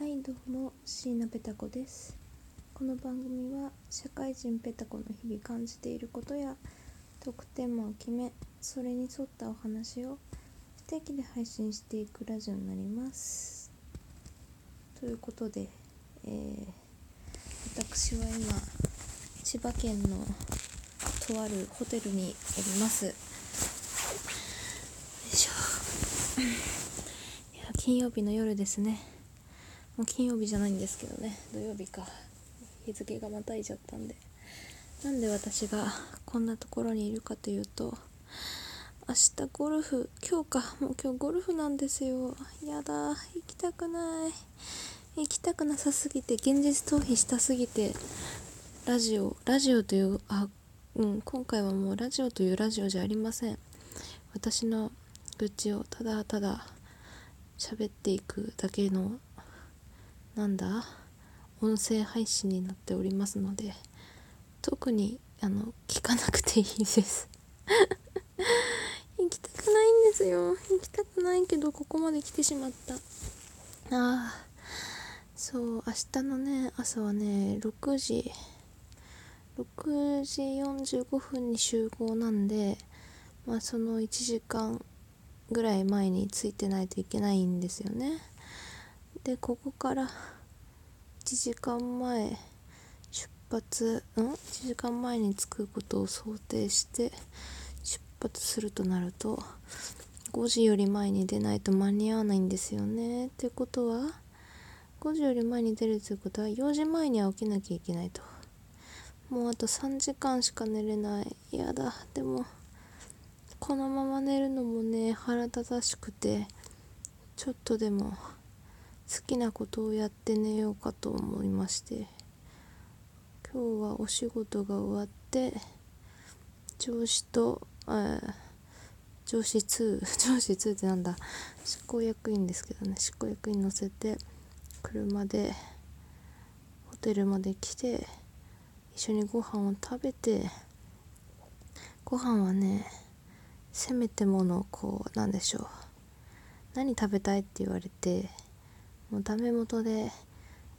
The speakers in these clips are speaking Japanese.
はいどうも椎名ペタ子です。この番組は社会人ペタ子の日々感じていることや特テーマを決めそれに沿ったお話を不定期で配信していくラジオになります。ということで、えー、私は今千葉県のとあるホテルにおります。よいしょ。いや金曜日の夜ですね。もう金曜日じゃないんですけどね。土曜日か。日付がまたいじゃったんで。なんで私がこんなところにいるかというと明日ゴルフ今日か。もう今日ゴルフなんですよ。やだ。行きたくない。行きたくなさすぎて現実逃避したすぎてラジオラジオというあうん今回はもうラジオというラジオじゃありません。私の愚痴をただただ喋っていくだけのなんだ？音声配信になっておりますので特にあの聞かなくていいです。行きたくないんですよ。行きたくないけどここまで来てしまった。ああそう明日のね朝はね6時6時45分に集合なんでまあその1時間ぐらい前に着いてないといけないんですよね。でここから1時間前出発ん？1時間前に着くことを想定して出発するとなると5時より前に出ないと間に合わないんですよね。ってことは5時より前に出るということは4時前には起きなきゃいけないと。もうあと3時間しか寝れない。やだ。でもこのまま寝るのもね腹立たしくてちょっとでも好きなことをやって寝ようかと思いまして今日はお仕事が終わって上司とえ上司2 上司2ってなんだ執行役員ですけどね執行役員乗せて車でホテルまで来て一緒にご飯を食べてご飯はねせめてものこうなんでしょう何食べたいって言われてもうダメ元で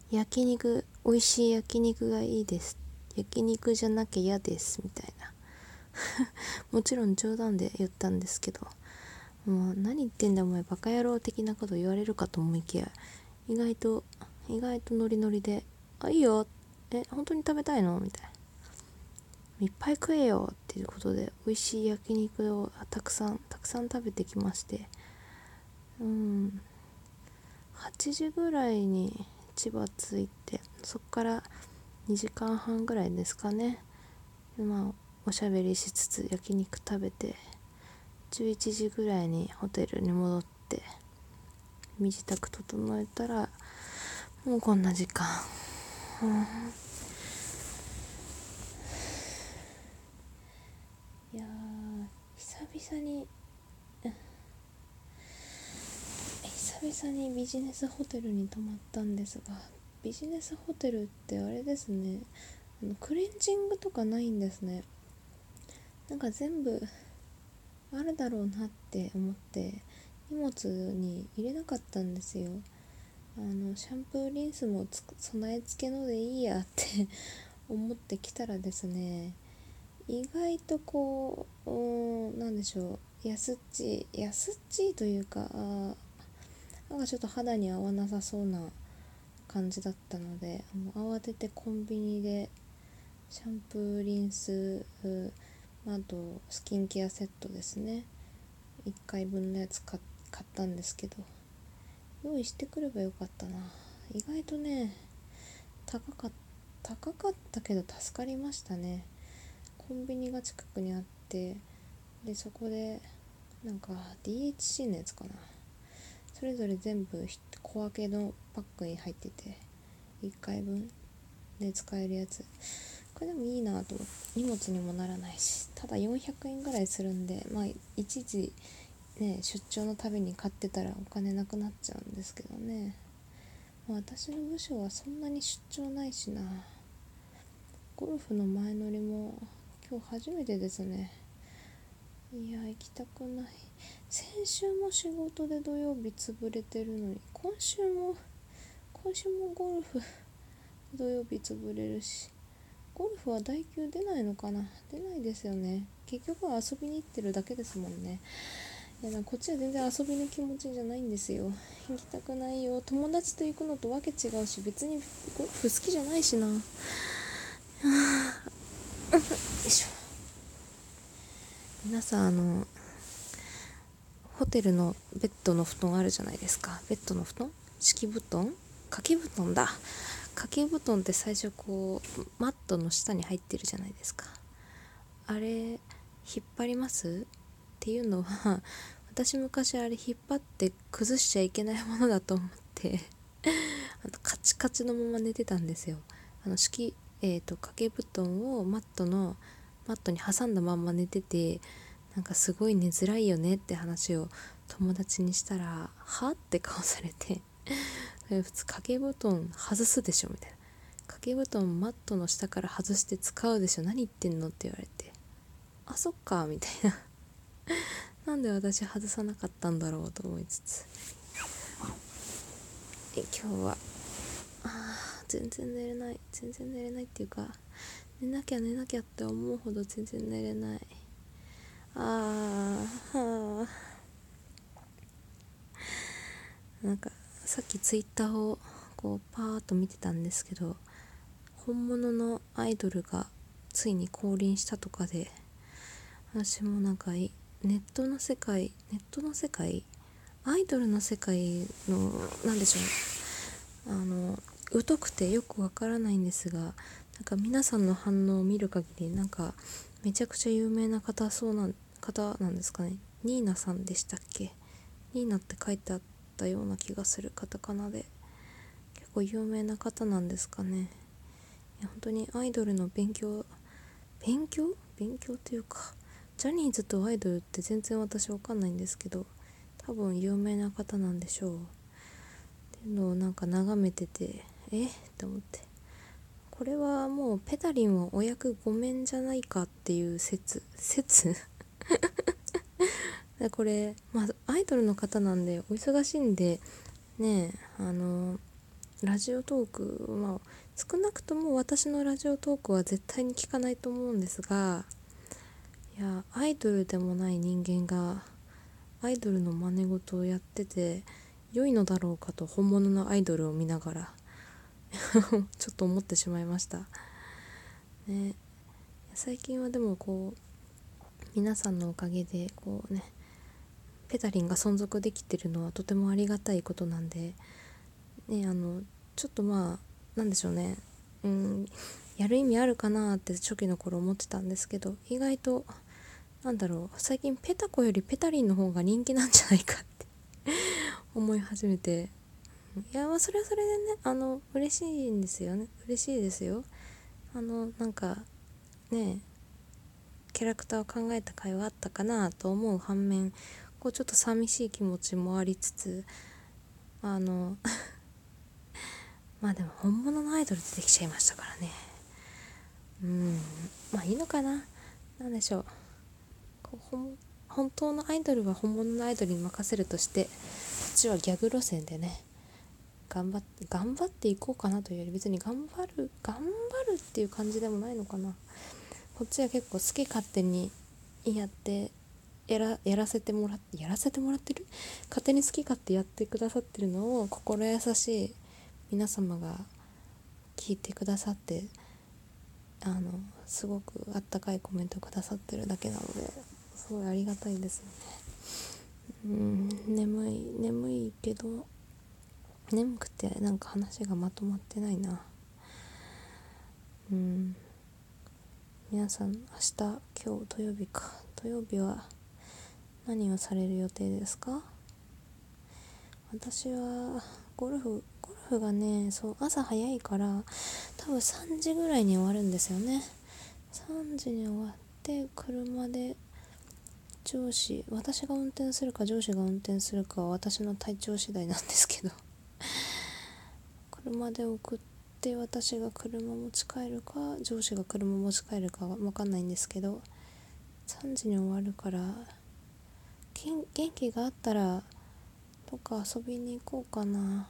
焼肉美味しい焼肉がいいです。焼肉じゃなきゃ嫌ですみたいな。もちろん冗談で言ったんですけど。もう何言ってんだお前バカ野郎的なこと言われるかと思いきや。意外と意外とノリノリで「あいいよ。え本当に食べたいの?」みたいな。いっぱい食えよっていうことで美味しい焼肉をたくさんたくさん食べてきまして。うん。8時ぐらいに千葉着いてそっから2時間半ぐらいですかね。まあおしゃべりしつつ焼肉食べて11時ぐらいにホテルに戻って身支度整えたらもうこんな時間、うん、いや久々に久々にビジネスホテルに泊まったんですがビジネスホテルってあれですね。あのクレンジングとかないんですね。なんか全部あるだろうなって思って荷物に入れなかったんですよ。あのシャンプーリンスも備え付けのでいいやって 思ってきたらですね意外とこう何でしょう。安っち安っちというかあなんかちょっと肌に合わなさそうな感じだったのでもう慌ててコンビニでシャンプーリンスあとスキンケアセットですね。1回分のやつ買ったんですけど用意してくればよかったな。意外とね高かっ高かったけど助かりましたね。コンビニが近くにあってでそこでなんか DHC のやつかな。それぞれ全部小分けのパックに入ってて1回分で使えるやつ。これでもいいなと思って。荷物にもならないしただ400円ぐらいするんでまあ一時ね出張のたびに買ってたらお金なくなっちゃうんですけどね、まあ、私の部署はそんなに出張ないしな。ゴルフの前乗りも今日初めてですね。いや行きたくない。先週も仕事で土曜日潰れてるのに今週も今週もゴルフ土曜日潰れるしゴルフは代休出ないのかな？出ないですよね。結局は遊びに行ってるだけですもんね。いやこっちは全然遊びの気持ちじゃないんですよ。行きたくないよ。友達と行くのとわけ違うし別にゴルフ好きじゃないしな。よいしょ。皆さんあのホテルのベッドの布団あるじゃないですか。ベッドの布団？敷布団？掛け布団だ。掛け布団って最初こうマットの下に入ってるじゃないですか。あれ引っ張ります？っていうのは私昔あれ引っ張って崩しちゃいけないものだと思ってあのカチカチのまま寝てたんですよ。あの敷えーと、掛け布団をマットのマットに挟んだまんま寝ててなんかすごい寝づらいよねって話を友達にしたら「は?」って顔されて普通掛け布団外すでしょみたいな。掛け布団マットの下から外して使うでしょ何言ってんのって言われて。あそっかみたいな。なんで私外さなかったんだろうと思いつつ。え今日は。あ全然寝れない。全然寝れないっていうか寝なきゃ寝なきゃって思うほど全然寝れない。あーはあなんかさっきツイッターをこうパーッと見てたんですけど本物のアイドルがついに降臨したとかで私もなんかネットの世界ネットの世界アイドルの世界の何でしょうあの疎くてよくわからないんですがなんか皆さんの反応を見る限りなんかめちゃくちゃ有名な方そうな方なんですかね。ニーナさんでしたっけ？ニーナって書いてあったような気がするカタカナで。結構有名な方なんですかね。いや本当にアイドルの勉強勉強？勉強というかジャニーズとアイドルって全然私わかんないんですけど多分有名な方なんでしょう。っていうのをなんか眺めててえ？って思って。これはもうペタリンはお役ごめんじゃないかっていう説説？これまあアイドルの方なんでお忙しいんでねあのラジオトークまあ少なくとも私のラジオトークは絶対に聞かないと思うんですがいやアイドルでもない人間がアイドルの真似事をやってて良いのだろうかと本物のアイドルを見ながら。ちょっと思ってしまいました。ね。最近はでもこう皆さんのおかげでこうねペタリンが存続できてるのはとてもありがたいことなんでねあのちょっとまあなんでしょうね。うんやる意味あるかなって初期の頃思ってたんですけど意外となんだろう最近ペタコよりペタリンの方が人気なんじゃないかって 思い始めていやまあそれはそれでねあの嬉しいんですよね。嬉しいですよ。あのなんかねキャラクターを考えた会話あったかなと思う反面こうちょっと寂しい気持ちもありつつあの まあでも本物のアイドル出てきちゃいましたからね。うん。まあいいのかな。何でしょう。こう本当のアイドルは本物のアイドルに任せるとしてこっちはギャグ路線でね頑張って頑張っていこうかなというより別に頑張る頑張るっていう感じでもないのかな。こっちは結構好き勝手にやってやらやらせてもらってやらせてもらってる？勝手に好き勝手やってくださってるのを心優しい皆様が聞いてくださってあのすごくあったかいコメントくださってるだけなのですごいありがたいですよね。うん眠い眠いけど眠くてなんか話がまとまってないな。うん。皆さん明日今日土曜日か。土曜日は何をされる予定ですか？私はゴルフゴルフがねそう朝早いから多分3時ぐらいに終わるんですよね。3時に終わって車で上司私が運転するか上司が運転するかは私の体調次第なんですけど。車で送って私が車持ち帰るか上司が車持ち帰るかは分かんないんですけど3時に終わるから元気があったらどっか遊びに行こうかな。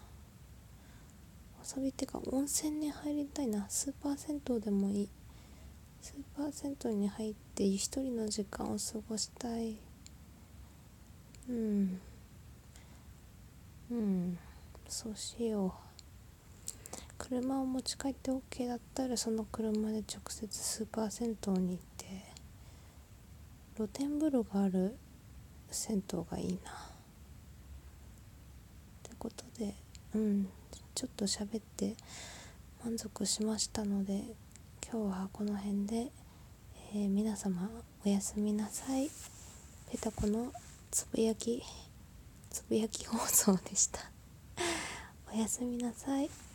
遊びっていうか温泉に入りたいな。スーパー銭湯でもいい。スーパー銭湯に入って一人の時間を過ごしたい。うん。うん。そうしよう。車を持ち帰って OK だったらその車で直接スーパー銭湯に行って露天風呂がある銭湯がいいな。ってことでうんちょっと喋って満足しましたので今日はこの辺で、えー、皆様おやすみなさい。ペタコのつぶやきつぶやき放送でした。おやすみなさい。